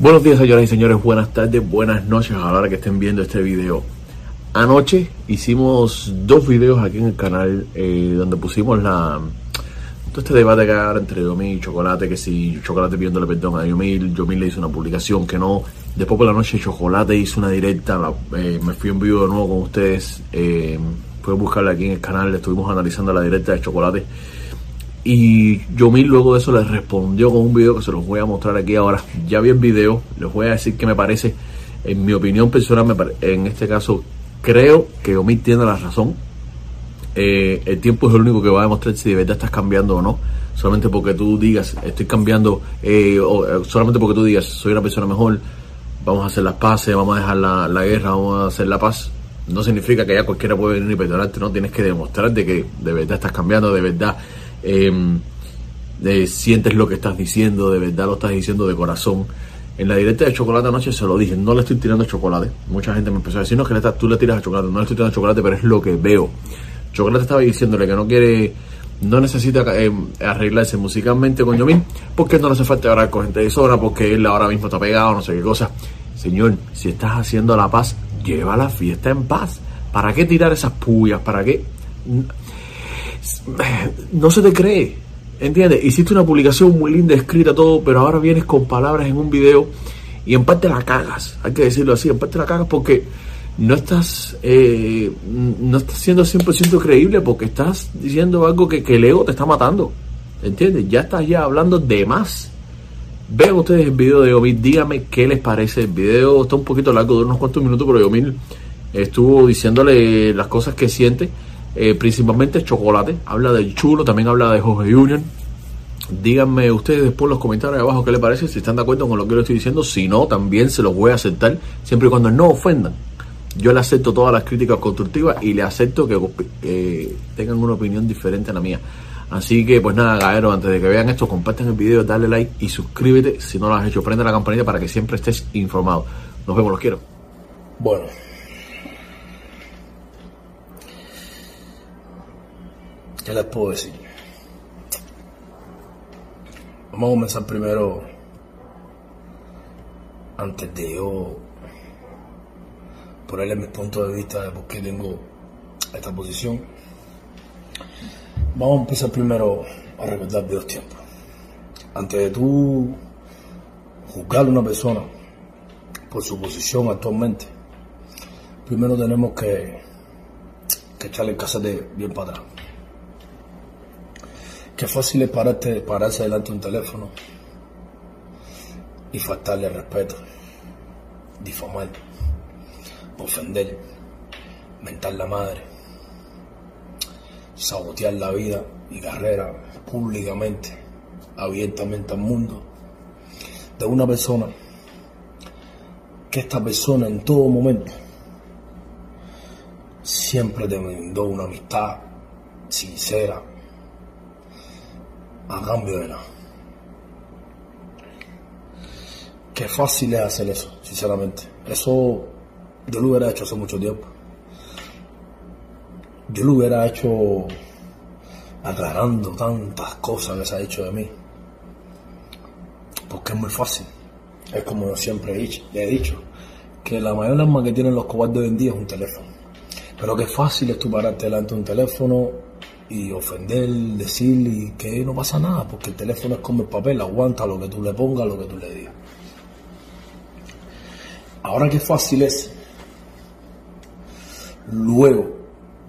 Buenos días señoras y señores, buenas tardes, buenas noches a la hora que estén viendo este video. Anoche hicimos dos videos aquí en el canal eh, donde pusimos la todo este debate que hay entre Yomil y Chocolate, que si Chocolate pidiéndole perdón a Yomil, Yomil le hizo una publicación que no. Después por la noche Chocolate hizo una directa, eh, me fui en vivo de nuevo con ustedes, eh, fue a buscarla aquí en el canal, estuvimos analizando la directa de Chocolate. Y Yomil luego de eso les respondió con un video que se los voy a mostrar aquí ahora. Ya vi el video, les voy a decir que me parece, en mi opinión personal, en este caso, creo que Yomil tiene la razón. Eh, el tiempo es el único que va a demostrar si de verdad estás cambiando o no. Solamente porque tú digas, estoy cambiando, eh, o eh, solamente porque tú digas, soy una persona mejor, vamos a hacer las paces, vamos a dejar la, la guerra, vamos a hacer la paz. No significa que ya cualquiera puede venir y perdonarte, no tienes que demostrarte que de verdad estás cambiando, de verdad eh, sientes lo que estás diciendo, de verdad lo estás diciendo de corazón. En la directa de chocolate anoche se lo dije, no le estoy tirando chocolate. Mucha gente me empezó a decir, no, que le tú le tiras a chocolate, no le estoy tirando chocolate, pero es lo que veo. Chocolate estaba diciéndole que no quiere, no necesita eh, arreglarse musicalmente con Yomil, porque no hace falta hablar con gente de zona, porque él ahora mismo está pegado, no sé qué cosa. Señor, si estás haciendo la paz, lleva la fiesta en paz. ¿Para qué tirar esas puyas? ¿Para qué? No se te cree ¿Entiendes? Hiciste una publicación muy linda, escrita todo, pero ahora vienes con palabras en un video y en parte la cagas, hay que decirlo así, en parte la cagas porque no estás, eh, no estás siendo 100% creíble porque estás diciendo algo que, el ego te está matando. ¿Entiendes? Ya estás ya hablando de más. Vean ustedes el video de Yomil, díganme qué les parece. El video está un poquito largo, de unos cuantos minutos, pero Yomil estuvo diciéndole las cosas que siente eh, principalmente chocolate, habla del chulo, también habla de Jorge Union. Díganme ustedes después en los comentarios abajo qué les parece, si están de acuerdo con lo que yo estoy diciendo, si no, también se los voy a aceptar, siempre y cuando no ofendan. Yo le acepto todas las críticas constructivas y le acepto que tengan una opinión diferente a la mía. Así que pues nada, galero, antes de que vean esto, compartan el video, dale like y suscríbete si no lo has hecho. Prende la campanita para que siempre estés informado. Nos vemos, los quiero. Bueno, ¿Qué les puedo decir? Vamos a comenzar primero, antes de yo ponerle mi punto de vista de por qué tengo esta posición. Vamos a empezar primero a recordar dos tiempos. Antes de tú juzgar a una persona por su posición actualmente, primero tenemos que, que echarle el casete bien para atrás. Qué fácil es pararte, pararse delante de un teléfono y faltarle respeto, difamar, ofender, mentar la madre, sabotear la vida y carrera públicamente, abiertamente al mundo, de una persona que esta persona en todo momento siempre te brindó una amistad sincera, a cambio de nada. Qué fácil es hacer eso, sinceramente. Eso yo lo hubiera hecho hace mucho tiempo. Yo lo hubiera hecho aclarando tantas cosas que se ha hecho de mí. Porque es muy fácil. Es como yo siempre he dicho, he dicho que la mayor arma que tienen los cobardes hoy en día es un teléfono. Pero qué fácil es tú pararte delante de un teléfono y ofender, decir que no pasa nada, porque el teléfono es como el papel, aguanta lo que tú le pongas, lo que tú le digas. Ahora qué fácil es, luego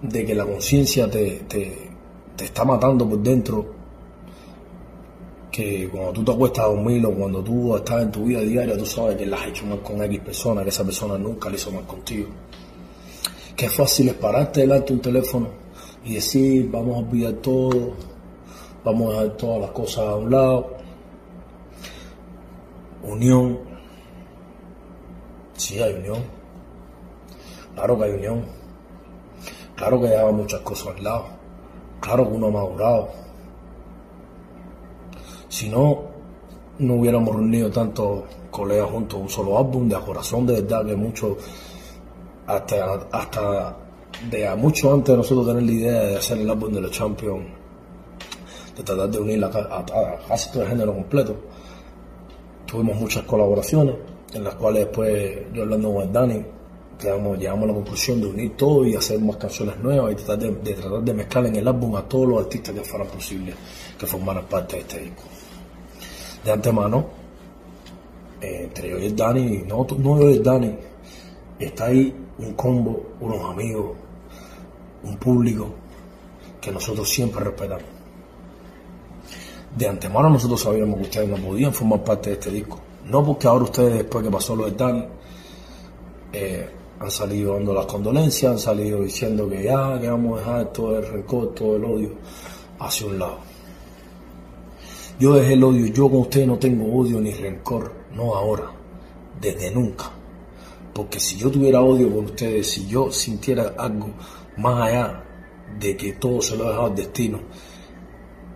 de que la conciencia te, te, está matando por dentro, que cuando tú te acuestas a dormir o cuando tú estás en tu vida diaria, tú sabes que la has hecho mal con X persona, que esa persona nunca le hizo mal contigo. Qué fácil es pararte delante de un teléfono y decir, vamos a olvidar todo, vamos a dejar todas las cosas a un lado. Unión. Sí hay unión. Claro que hay unión. Claro que dejaba muchas cosas al lado. Claro que uno ha madurado. Si no, no hubiéramos reunido tantos colegas juntos un solo álbum de corazón, de verdad que muchos, hasta, hasta de mucho antes de nosotros tener la idea de hacer el álbum de los Champions, de tratar de unir a, casi todo el género completo, tuvimos muchas colaboraciones, en las cuales después yo hablando con Dani, llegamos, a la conclusión de unir todo y hacer más canciones nuevas y tratar de, de tratar de mezclar en el álbum a todos los artistas que fueran posibles que formaran parte de este disco. De antemano, eh, entre yo y el Dani, no, no yo y el Dani, está ahí un combo, unos amigos, un público que nosotros siempre respetamos. De antemano nosotros sabíamos que ustedes no podían formar parte de este disco. No porque ahora ustedes, después que pasó lo de Dani, eh, han salido dando las condolencias, han salido diciendo que ya, que vamos a dejar todo el rencor, todo el odio hacia un lado. Yo dejé el odio, yo con ustedes no tengo odio ni rencor, no ahora, desde nunca. Porque si yo tuviera odio por ustedes, si yo sintiera algo más allá de que todo se lo ha dejado al destino,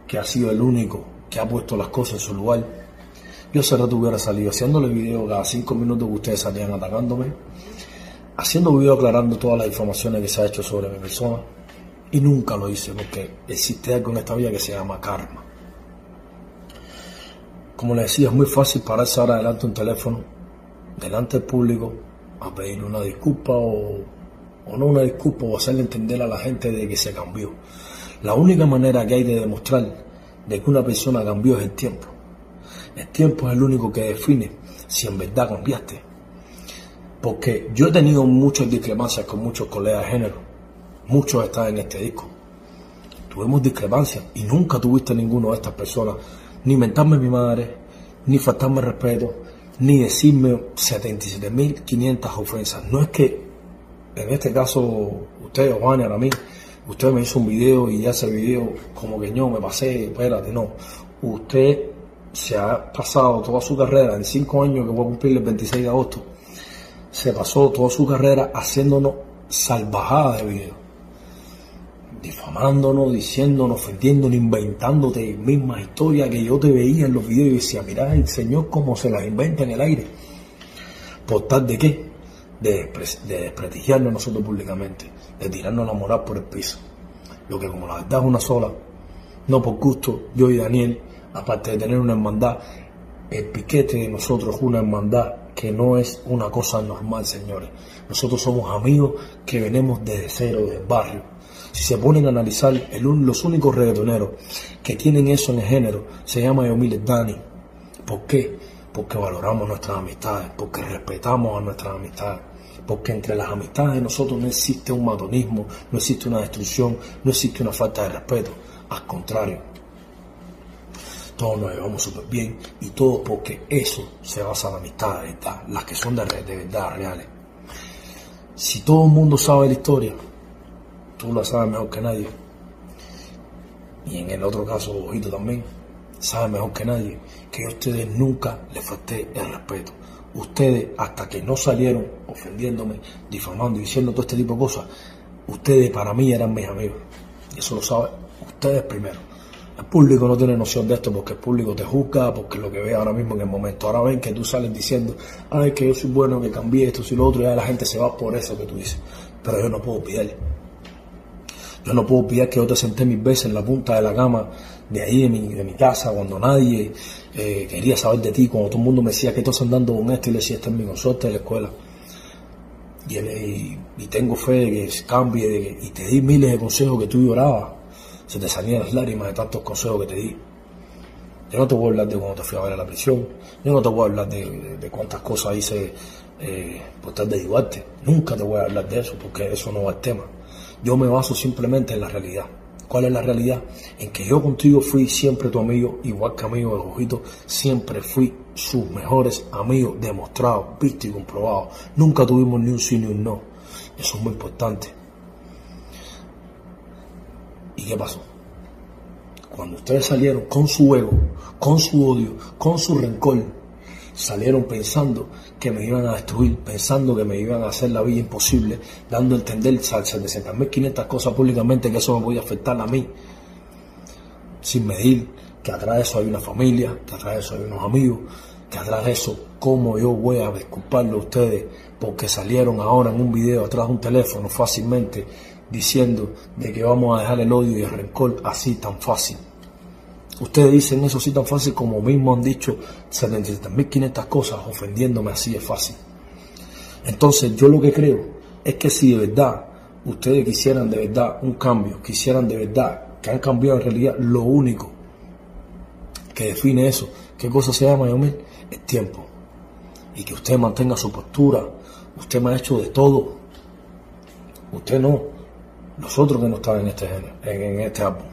que ha sido el único que ha puesto las cosas en su lugar, yo hace rato hubiera salido haciéndole video cada cinco minutos que ustedes salían atacándome, haciendo video aclarando todas las informaciones que se ha hecho sobre mi persona, y nunca lo hice porque existe algo en esta vida que se llama karma. Como les decía, es muy fácil pararse ahora delante de un teléfono, delante del público, a pedir una disculpa o, o no una disculpa o hacerle entender a la gente de que se cambió. La única manera que hay de demostrar de que una persona cambió es el tiempo. El tiempo es el único que define si en verdad cambiaste. Porque yo he tenido muchas discrepancias con muchos colegas de género. Muchos están en este disco. Tuvimos discrepancias y nunca tuviste ninguno de estas personas ni mentarme mi madre, ni faltarme respeto, ni decirme 77.500 ofensas. No es que en este caso usted, Juan, a mí, usted me hizo un video y ya ese video como que yo me pasé, espérate, no. Usted se ha pasado toda su carrera en cinco años que voy a cumplir el 26 de agosto, se pasó toda su carrera haciéndonos salvajadas de videos difamándonos, diciéndonos, ofendiéndonos, inventándote mismas historias que yo te veía en los videos y decía, mira el Señor cómo se las inventa en el aire. ¿Por tal de qué? De, de desprestigiarnos nosotros públicamente, de tirarnos la moral por el piso. Lo que como la verdad es una sola, no por gusto, yo y Daniel, aparte de tener una hermandad, el piquete de nosotros es una hermandad que no es una cosa normal, señores. Nosotros somos amigos que venimos desde cero, del barrio si se ponen a analizar, los únicos reggaetoneros que tienen eso en el género se llama Yomil Dani. ¿Por qué? Porque valoramos nuestras amistades, porque respetamos a nuestras amistades, porque entre las amistades de nosotros no existe un matonismo, no existe una destrucción, no existe una falta de respeto. Al contrario, todos nos llevamos súper bien y todo porque eso se basa en amistades las que son de, de verdad reales. Si todo el mundo sabe la historia, tú la sabes mejor que nadie. Y en el otro caso, Ojito también, sabe mejor que nadie que a ustedes nunca les falté el respeto. Ustedes, hasta que no salieron ofendiéndome, difamando y diciendo todo este tipo de cosas, ustedes para mí eran mis amigos. Y eso lo saben ustedes primero. El público no tiene noción de esto porque el público te juzga, porque lo que ve ahora mismo en el momento. Ahora ven que tú sales diciendo, ay, que yo soy bueno, que cambié esto y lo otro, y ya la gente se va por eso que tú dices. Pero yo no puedo pedirle yo no puedo pedir que yo te senté mil veces en la punta de la cama de ahí, de mi, de mi casa, cuando nadie eh, quería saber de ti, cuando todo el mundo me decía que estás andando con esto y le decía, este es mi consorte de la escuela. Y, y, tengo fe de que cambie y te di miles de consejos que tú llorabas. Se te salían las lágrimas de tantos consejos que te di. Yo no te voy a hablar de cuando te fui a ver a la prisión. Yo no te voy a hablar de, de, cuántas cosas hice eh, por tal de. Nunca te voy a hablar de eso porque eso no va al tema. Yo me baso simplemente en la realidad. ¿Cuál es la realidad? En que yo contigo fui siempre tu amigo, igual que amigo de Ojito, siempre fui sus mejores amigos, demostrados, visto y comprobados. Nunca tuvimos ni un sí ni un no. Eso es muy importante. ¿Y qué pasó? Cuando ustedes salieron con su ego, con su odio, con su rencor, salieron pensando que me iban a destruir, pensando que me iban a hacer la vida imposible, dando a entender 700.500 cosas públicamente que eso me podía afectar a mí, sin medir que atrás de eso hay una familia, que atrás de eso hay unos amigos, que atrás de eso, cómo yo voy a disculparle a ustedes porque salieron ahora en un video atrás de un teléfono fácilmente diciendo de que vamos a dejar el odio y el rencor así tan fácil. Ustedes dicen eso así tan fácil como mismo han dicho 77.500 cosas ofendiéndome así es fácil. Entonces yo lo que creo es que si de verdad ustedes quisieran de verdad un cambio, quisieran de verdad que han cambiado en realidad, lo único que define eso, qué cosa se llama, Yomil, es tiempo. Y que usted mantenga su postura, usted me ha hecho de todo, usted no, nosotros que no están en este en este álbum,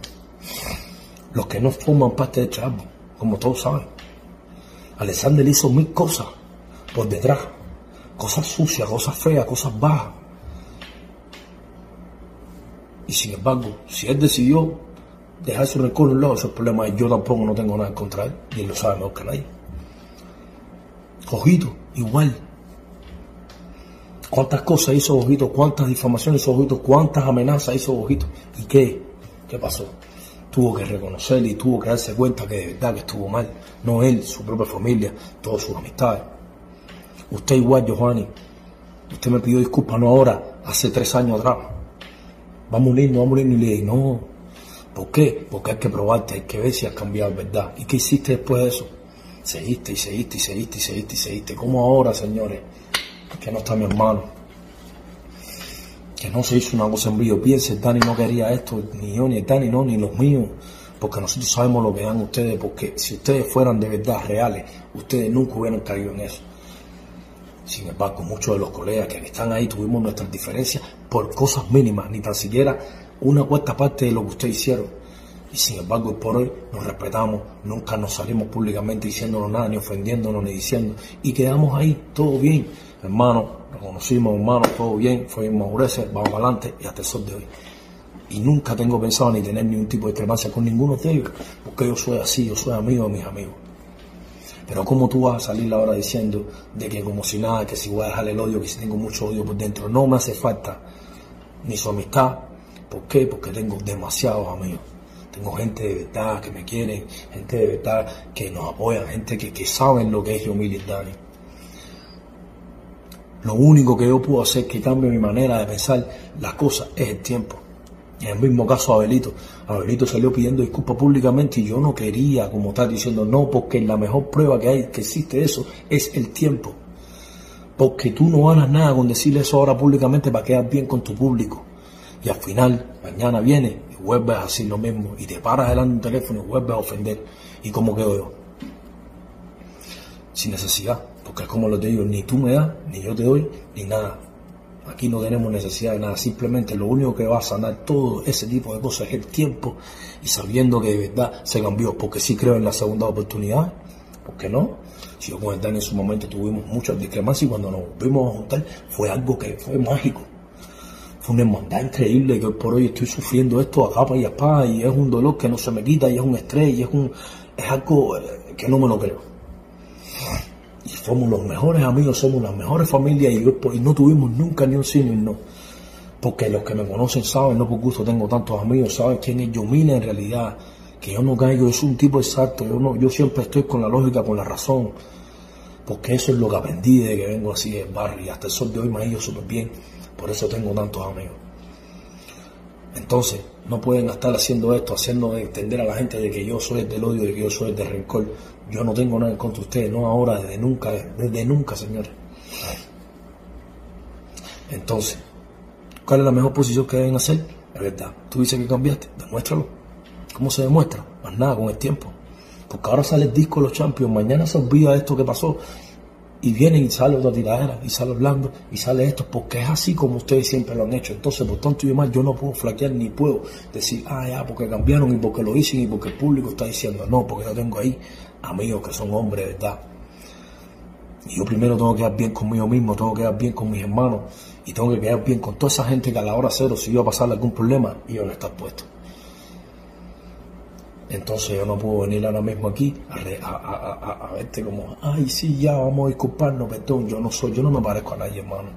los que no forman parte de este álbum, como todos saben. Alexander hizo mil cosas por detrás, cosas sucias, cosas feas, cosas bajas. Y sin embargo, si él decidió dejar su rencor un lado, esos problemas, yo tampoco no tengo nada contra él, y él lo sabe mejor que nadie. Ojito, igual. ¿Cuántas cosas hizo Ojito? ¿Cuántas difamaciones hizo Ojito? ¿Cuántas amenazas hizo Ojito? ¿Y qué? ¿Qué pasó? Tuvo que reconocer y tuvo que darse cuenta que de verdad que estuvo mal. No él, su propia familia, todas sus amistades. Usted igual, Giovanni. Usted me pidió disculpas no ahora, hace tres años atrás. Vamos a unirnos, vamos a unirnos. Y le dije, no. ¿Por qué? Porque hay que probarte, hay que ver si has cambiado, ¿verdad? ¿Y qué hiciste después de eso? Seguiste y seguiste y seguiste y seguiste y seguiste. ¿Cómo ahora, señores? Que no está mi hermano. Que no se hizo una cosa en brillo. Piense, Dani no quería esto, ni yo, ni Dani, no, ni los míos. Porque nosotros sabemos lo que dan ustedes. Porque si ustedes fueran de verdad reales, ustedes nunca hubieran caído en eso. Sin embargo, muchos de los colegas que están ahí tuvimos nuestras diferencias por cosas mínimas, ni tan siquiera una cuarta parte de lo que ustedes hicieron. Y sin embargo, por hoy nos respetamos, nunca nos salimos públicamente diciéndonos nada, ni ofendiéndonos, ni diciendo. Y quedamos ahí, todo bien. Hermano, conocimos, hermano, todo bien, fue madurez, vamos adelante y hasta el sol de hoy. Y nunca tengo pensado ni tener ningún tipo de discrepancia con ninguno de ellos, porque yo soy así, yo soy amigo de mis amigos. Pero ¿cómo tú vas a salir ahora diciendo de que como si nada, que si voy a dejar el odio, que si tengo mucho odio por dentro? No me hace falta ni su amistad. ¿Por qué? Porque tengo demasiados amigos. Tengo gente de verdad que me quiere, gente de verdad que nos apoya, gente que, que saben lo que es Yomil y Dani. Lo único que yo puedo hacer que cambie mi manera de pensar las cosas es el tiempo. En el mismo caso Abelito. Abelito salió pidiendo disculpas públicamente y yo no quería, como tal, diciendo no, porque la mejor prueba que hay, que existe eso, es el tiempo. Porque tú no ganas nada con decirle eso ahora públicamente para quedar bien con tu público. Y al final, mañana viene y vuelves a decir lo mismo y te paras delante de un teléfono y vuelves a ofender. ¿Y cómo quedo yo? Sin necesidad, porque como lo te digo, ni tú me das, ni yo te doy, ni nada. Aquí no tenemos necesidad de nada, simplemente lo único que va a sanar todo ese tipo de cosas es el tiempo y sabiendo que de verdad se cambió, porque sí creo en la segunda oportunidad, ¿por qué no? Si yo con en su momento tuvimos muchas discrepancias y cuando nos volvimos a juntar fue algo que fue mágico. Fue una hermandad increíble que hoy por hoy estoy sufriendo esto a capa y a espada y es un dolor que no se me quita y es un estrés y es, un, es algo eh, que no me lo creo. Y somos los mejores amigos, somos las mejores familias y, y no tuvimos nunca ni un ni un no. Porque los que me conocen saben, no por gusto tengo tantos amigos, saben quién es Yomina en realidad, que yo no caigo, es un tipo exacto, yo, no, yo siempre estoy con la lógica, con la razón, porque eso es lo que aprendí de que vengo así del barrio y hasta el sol de hoy me ha ido súper bien, por eso tengo tantos amigos. Entonces, no pueden estar haciendo esto, haciendo entender a la gente de que yo soy el del odio, de que yo soy el del rencor. Yo no tengo nada en contra de ustedes, no ahora, desde nunca, desde nunca, señores. Entonces, ¿cuál es la mejor posición que deben hacer? Es verdad, tú dices que cambiaste, demuéstralo. ¿Cómo se demuestra? Más nada, con el tiempo. Porque ahora sale el disco de los Champions, mañana se olvida esto que pasó y viene y sale otra tiradera, y sale hablando, y sale esto, porque es así como ustedes siempre lo han hecho. Entonces, por tanto y demás, yo no puedo flaquear ni puedo decir, ah, ya, porque cambiaron y porque lo dicen y porque el público está diciendo, no, porque yo tengo ahí amigos que son hombres, ¿verdad? Y yo primero tengo que quedar bien conmigo mismo, tengo que quedar bien con mis hermanos, y tengo que quedar bien con toda esa gente que a la hora cero, si yo a pasarle algún problema, yo no estar puesto. Entonces yo no puedo venir ahora mismo aquí a, a, a, verte como, ay, sí, ya, vamos a disculparnos, perdón, yo no soy, yo no me parezco a nadie, hermano.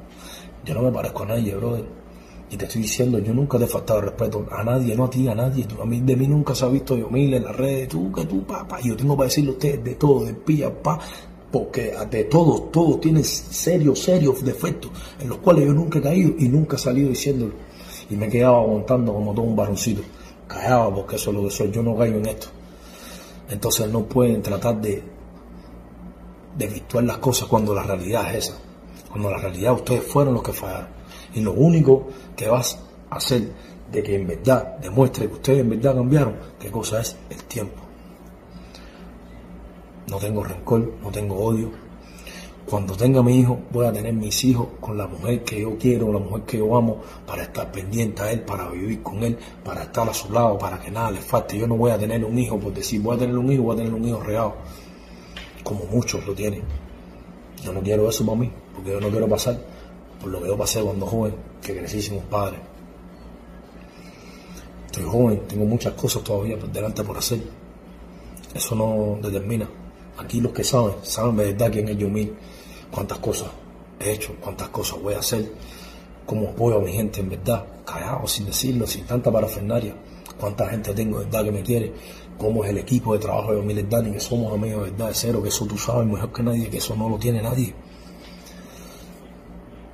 Yo no me parezco a nadie, brother. Y te estoy diciendo, yo nunca te he faltado respeto a nadie, no a ti, a nadie. a mí, de mí nunca se ha visto yo mil en las redes, tú, que tú, papá. Yo tengo para decirle a ustedes de todo, de pilla, pa, porque de todo, todo tiene serios, serios defectos en los cuales yo nunca he caído y nunca he salido diciéndolo. Y me he quedado aguantando como todo un varoncito callado porque eso es lo que soy, yo no caigo en esto. Entonces no pueden tratar de, de virtuar las cosas cuando la realidad es esa. Cuando la realidad ustedes fueron los que fallaron. Y lo único que vas a hacer de que en verdad demuestre que ustedes en verdad cambiaron, qué cosa es el tiempo. No tengo rencor, no tengo odio. Cuando tenga mi hijo, voy a tener mis hijos con la mujer que yo quiero, la mujer que yo amo, para estar pendiente a él, para vivir con él, para estar a su lado, para que nada le falte. Yo no voy a tener un hijo por decir, voy a tener un hijo, voy a tener un hijo real, como muchos lo tienen. Yo no quiero eso para mí, porque yo no quiero pasar por lo que yo pasé cuando joven, que crecí sin un padre. Estoy joven, tengo muchas cosas todavía por delante por hacer. Eso no determina. Aquí los que saben, saben de verdad quién es yo mí, cuántas cosas he hecho, cuántas cosas voy a hacer, cómo apoyo a mi gente en verdad, callado, sin decirlo, sin tanta parafernaria, cuánta gente tengo de verdad que me quiere, cómo es el equipo de trabajo de Miles Dani, que somos amigos de verdad de cero, que eso tú sabes mejor que nadie, que eso no lo tiene nadie.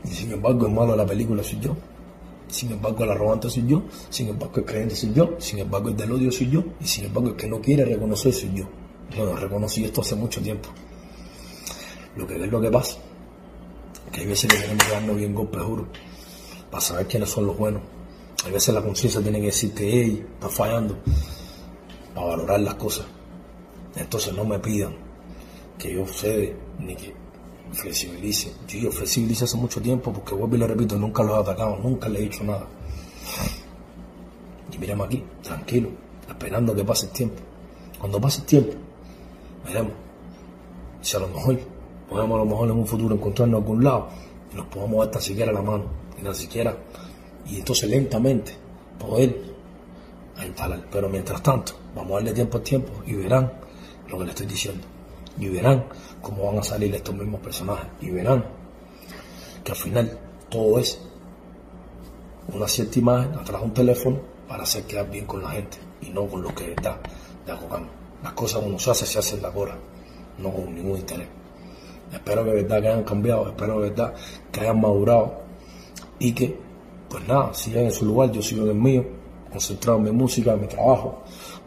Y sin embargo, el malo de la película soy yo. Sin embargo, el arrogante soy yo, sin embargo, el creyente soy yo, sin embargo, el del odio soy yo, y sin embargo, el que no quiere reconocer soy yo. Bueno, reconocí esto hace mucho tiempo. Lo que es lo que pasa, que hay veces que tenemos que darnos bien golpes, juro, para saber quiénes son los buenos. Hay veces la conciencia tiene que decir que hey, está fallando, para valorar las cosas. Entonces no me pidan que yo cede ni que flexibilice. Yo, flexibilice hace mucho tiempo porque vuelvo y le repito, nunca lo he atacado, nunca le he dicho nada. Y miremos aquí, tranquilo, esperando que pase el tiempo. Cuando pase el tiempo, veremos si a lo mejor podemos a lo mejor en un futuro encontrarnos en algún lado y nos podamos dar tan siquiera la mano, ni siquiera, y entonces lentamente poder instalar. Pero mientras tanto, vamos a darle tiempo al tiempo y verán lo que le estoy diciendo. Y verán cómo van a salir estos mismos personajes. Y verán que al final todo es una cierta imagen atrás de un teléfono para hacer quedar bien con la gente y no con lo que está de acogando. Las cosas uno se hace, se hacen la hora, no con ningún interés. Espero que de verdad que hayan cambiado, espero de verdad que hayan madurado y que, pues nada, sigan en su lugar, yo sigo en el mío, concentrado en mi música, en mi trabajo.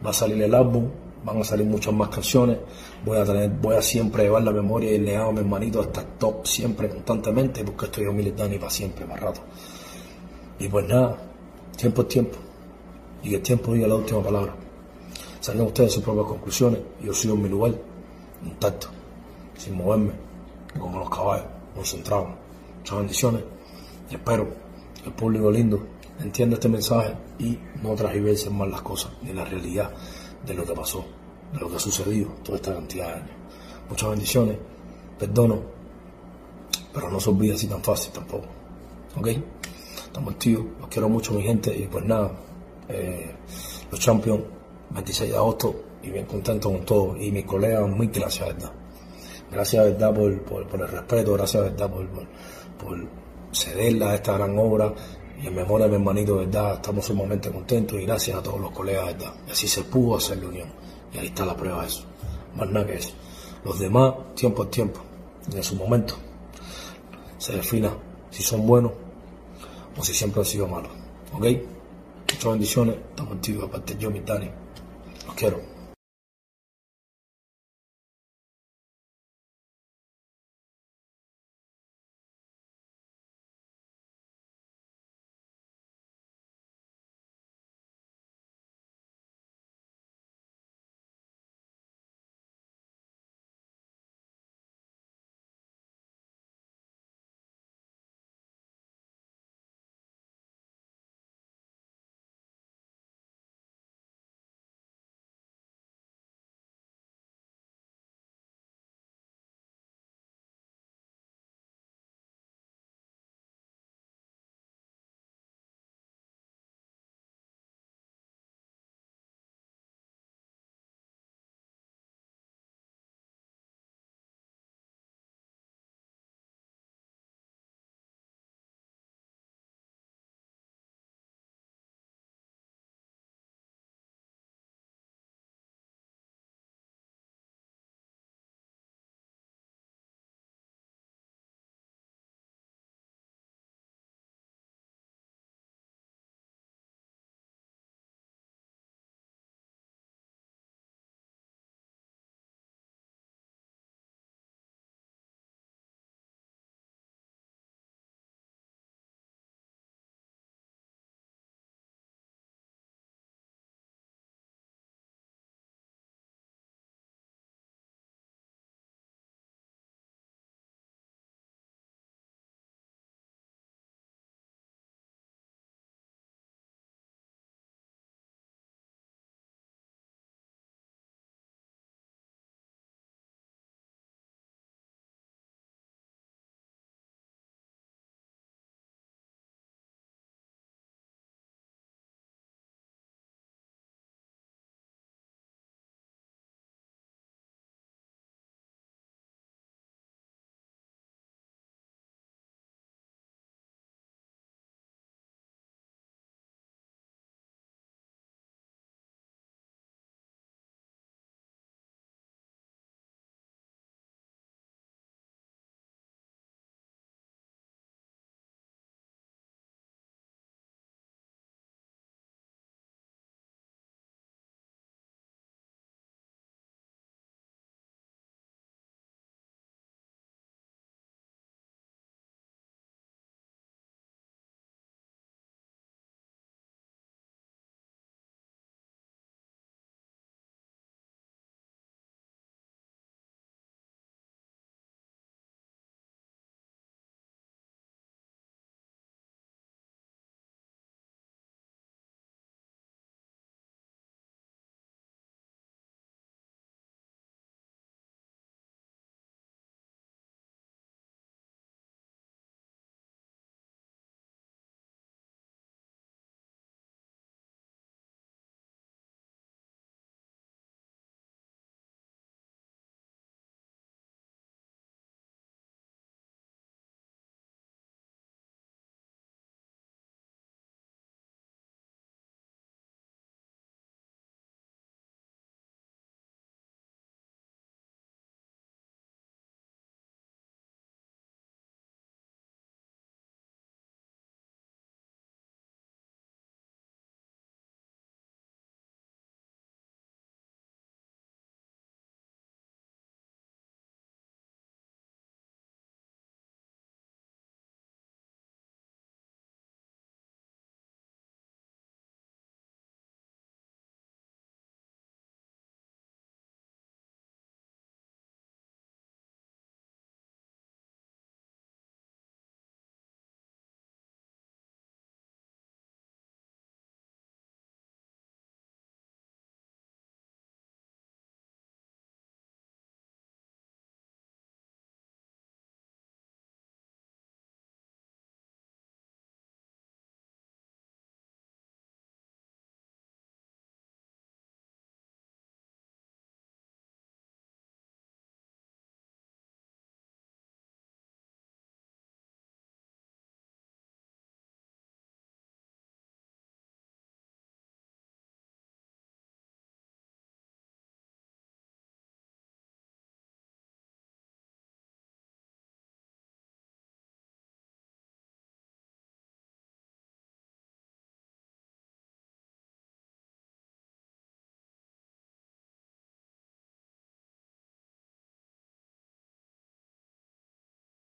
Va a salir el álbum, van a salir muchas más canciones. Voy a tener, voy a siempre llevar la memoria y el legado a mi hermanito hasta top siempre, constantemente, porque estoy en Dani para siempre, para rato. Y pues nada, tiempo es tiempo. Y que el tiempo diga la última palabra. Salgan ustedes sus propias conclusiones. Yo sigo en mi lugar, intacto, sin moverme, como los caballos, concentrado. Muchas bendiciones. Espero que el público lindo entienda este mensaje y no transgiversen más las cosas, ni la realidad de lo que pasó, de lo que ha sucedido toda esta cantidad de años. Muchas bendiciones, perdono, pero no se olvide así tan fácil tampoco. ¿Ok? Estamos tíos, los quiero mucho mi gente y pues nada, eh, los Champions, 26 de agosto y bien contento con todo. Y mis colegas, muy gracias, ¿verdad? Gracias, ¿verdad? Por, por, el respeto, gracias, ¿verdad? Por, por, por cederla a esta gran obra y en memoria de mi hermanito, ¿verdad? Estamos sumamente contentos y gracias a todos los colegas, ¿verdad? Y así se pudo hacer la unión. Y ahí está la prueba de eso. Más nada que eso. Los demás, tiempo a tiempo, en su momento, se defina si son buenos o si siempre han sido malos. ¿Ok? Muchas bendiciones. Estamos activos, aparte yo, mi Dani. Los quiero.